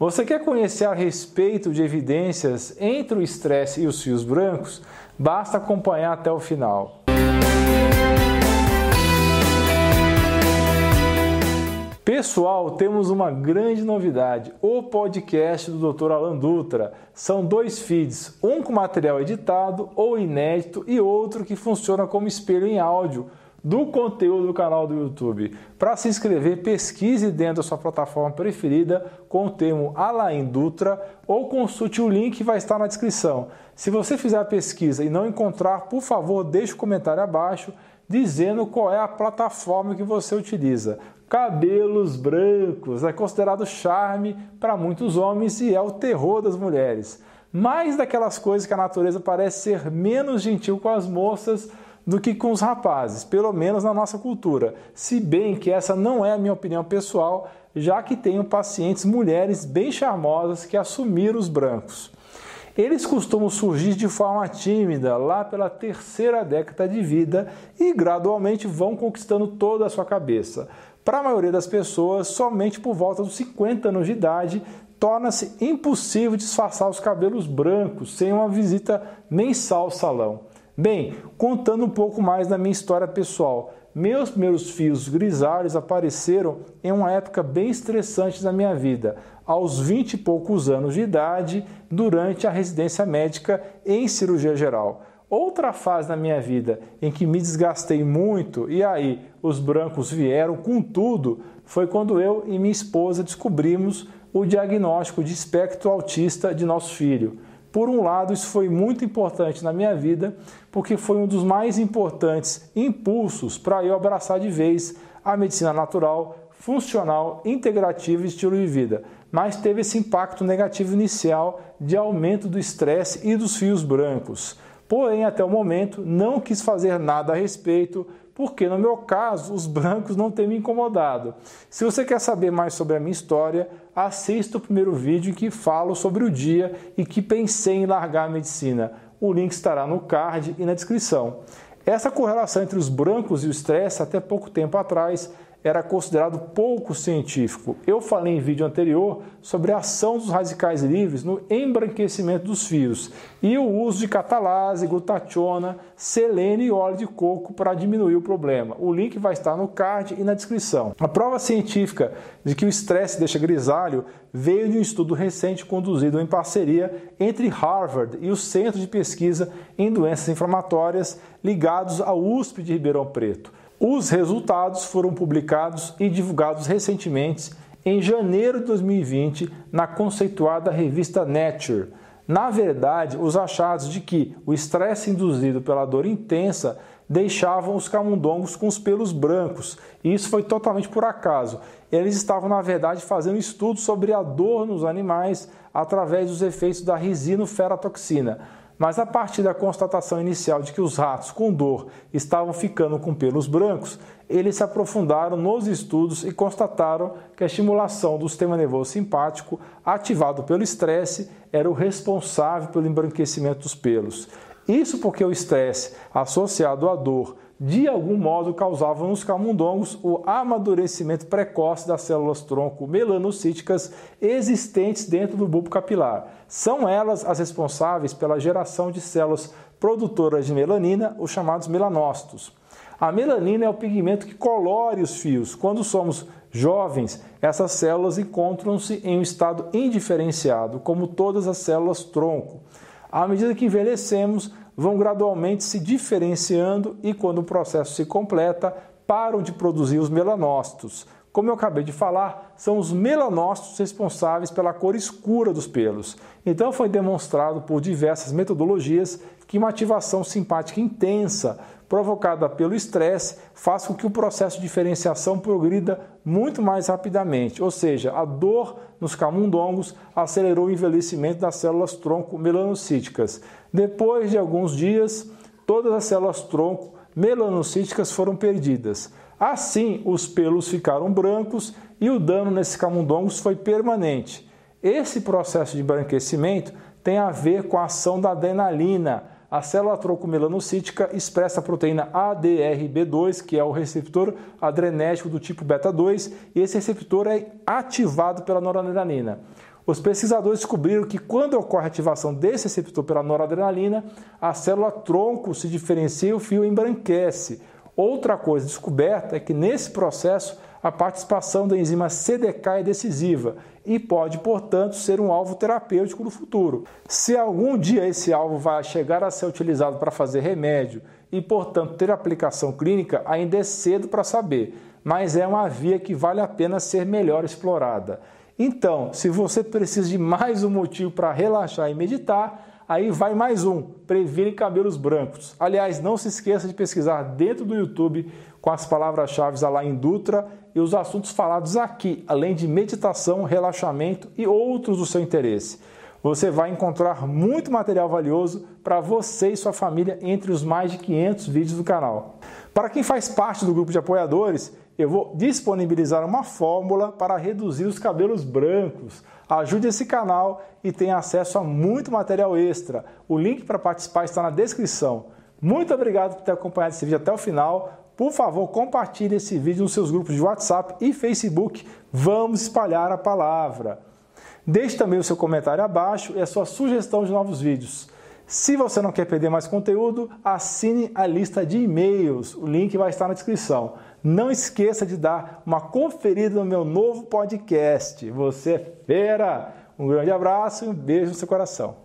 Você quer conhecer a respeito de evidências entre o estresse e os fios brancos? Basta acompanhar até o final. Pessoal, temos uma grande novidade: o podcast do Dr. Alan Dutra. São dois feeds, um com material editado ou inédito e outro que funciona como espelho em áudio do conteúdo do canal do YouTube. Para se inscrever, pesquise dentro da sua plataforma preferida com o termo Alain Dutra ou consulte o link que vai estar na descrição. Se você fizer a pesquisa e não encontrar, por favor, deixe o um comentário abaixo dizendo qual é a plataforma que você utiliza. Cabelos brancos é considerado charme para muitos homens e é o terror das mulheres. Mais daquelas coisas que a natureza parece ser menos gentil com as moças do que com os rapazes, pelo menos na nossa cultura. Se bem que essa não é a minha opinião pessoal, já que tenho pacientes mulheres bem charmosas que assumiram os brancos. Eles costumam surgir de forma tímida lá pela terceira década de vida e gradualmente vão conquistando toda a sua cabeça. Para a maioria das pessoas, somente por volta dos 50 anos de idade torna-se impossível disfarçar os cabelos brancos sem uma visita mensal ao salão. Bem, contando um pouco mais da minha história pessoal, meus primeiros fios grisalhos apareceram em uma época bem estressante da minha vida, aos 20 e poucos anos de idade, durante a residência médica em cirurgia geral. Outra fase da minha vida em que me desgastei muito e aí os brancos vieram com tudo foi quando eu e minha esposa descobrimos o diagnóstico de espectro autista de nosso filho. Por um lado, isso foi muito importante na minha vida, porque foi um dos mais importantes impulsos para eu abraçar de vez a medicina natural, funcional, integrativa e estilo de vida. Mas teve esse impacto negativo inicial de aumento do estresse e dos fios brancos. Porém, até o momento, não quis fazer nada a respeito, porque no meu caso, os brancos não têm me incomodado. Se você quer saber mais sobre a minha história, assista o primeiro vídeo que falo sobre o dia e que pensei em largar a medicina. O link estará no card e na descrição. Essa correlação entre os brancos e o estresse, até pouco tempo atrás, era considerado pouco científico. Eu falei em vídeo anterior sobre a ação dos radicais livres no embranquecimento dos fios e o uso de catalase, glutationa, selênio e óleo de coco para diminuir o problema. O link vai estar no card e na descrição. A prova científica de que o estresse deixa grisalho veio de um estudo recente conduzido em parceria entre Harvard e o Centro de Pesquisa em Doenças Inflamatórias ligados à USP de Ribeirão Preto. Os resultados foram publicados e divulgados recentemente em janeiro de 2020 na conceituada revista Nature. Na verdade, os achados de que o estresse induzido pela dor intensa deixavam os camundongos com os pelos brancos, e isso foi totalmente por acaso. Eles estavam, na verdade, fazendo estudos sobre a dor nos animais através dos efeitos da risinoferatoxina mas a partir da constatação inicial de que os ratos com dor estavam ficando com pelos brancos, eles se aprofundaram nos estudos e constataram que a estimulação do sistema nervoso simpático, ativado pelo estresse, era o responsável pelo embranquecimento dos pelos. Isso porque o estresse, associado à dor, de algum modo causavam nos camundongos o amadurecimento precoce das células tronco melanocíticas existentes dentro do bulbo capilar. São elas as responsáveis pela geração de células produtoras de melanina, os chamados melanócitos. A melanina é o pigmento que colore os fios. Quando somos jovens, essas células encontram-se em um estado indiferenciado, como todas as células tronco. À medida que envelhecemos, vão gradualmente se diferenciando e, quando o processo se completa, param de produzir os melanócitos. Como eu acabei de falar, são os melanócitos responsáveis pela cor escura dos pelos. Então, foi demonstrado por diversas metodologias que uma ativação simpática intensa provocada pelo estresse faz com que o processo de diferenciação progrida muito mais rapidamente, ou seja, a dor nos camundongos acelerou o envelhecimento das células tronco melanocíticas. Depois de alguns dias, todas as células tronco melanocíticas foram perdidas. Assim, os pelos ficaram brancos e o dano nesses camundongos foi permanente. Esse processo de branquecimento tem a ver com a ação da adrenalina, a célula tronco-melanocítica expressa a proteína ADRB2, que é o receptor adrenérgico do tipo beta 2, e esse receptor é ativado pela noradrenalina. Os pesquisadores descobriram que quando ocorre a ativação desse receptor pela noradrenalina, a célula tronco se diferencia e o fio embranquece. Outra coisa descoberta é que nesse processo a participação da enzima CDK é decisiva e pode, portanto, ser um alvo terapêutico no futuro. Se algum dia esse alvo vai chegar a ser utilizado para fazer remédio e, portanto, ter aplicação clínica, ainda é cedo para saber, mas é uma via que vale a pena ser melhor explorada. Então, se você precisa de mais um motivo para relaxar e meditar, aí vai mais um: previne cabelos brancos. Aliás, não se esqueça de pesquisar dentro do YouTube com as palavras-chave Alain Dutra e os assuntos falados aqui, além de meditação, relaxamento e outros do seu interesse. Você vai encontrar muito material valioso para você e sua família entre os mais de 500 vídeos do canal. Para quem faz parte do grupo de apoiadores, eu vou disponibilizar uma fórmula para reduzir os cabelos brancos. Ajude esse canal e tenha acesso a muito material extra. O link para participar está na descrição. Muito obrigado por ter acompanhado esse vídeo até o final. Por favor, compartilhe esse vídeo nos seus grupos de WhatsApp e Facebook. Vamos espalhar a palavra. Deixe também o seu comentário abaixo e a sua sugestão de novos vídeos. Se você não quer perder mais conteúdo, assine a lista de e-mails. O link vai estar na descrição. Não esqueça de dar uma conferida no meu novo podcast. Você é fera! Um grande abraço e um beijo no seu coração.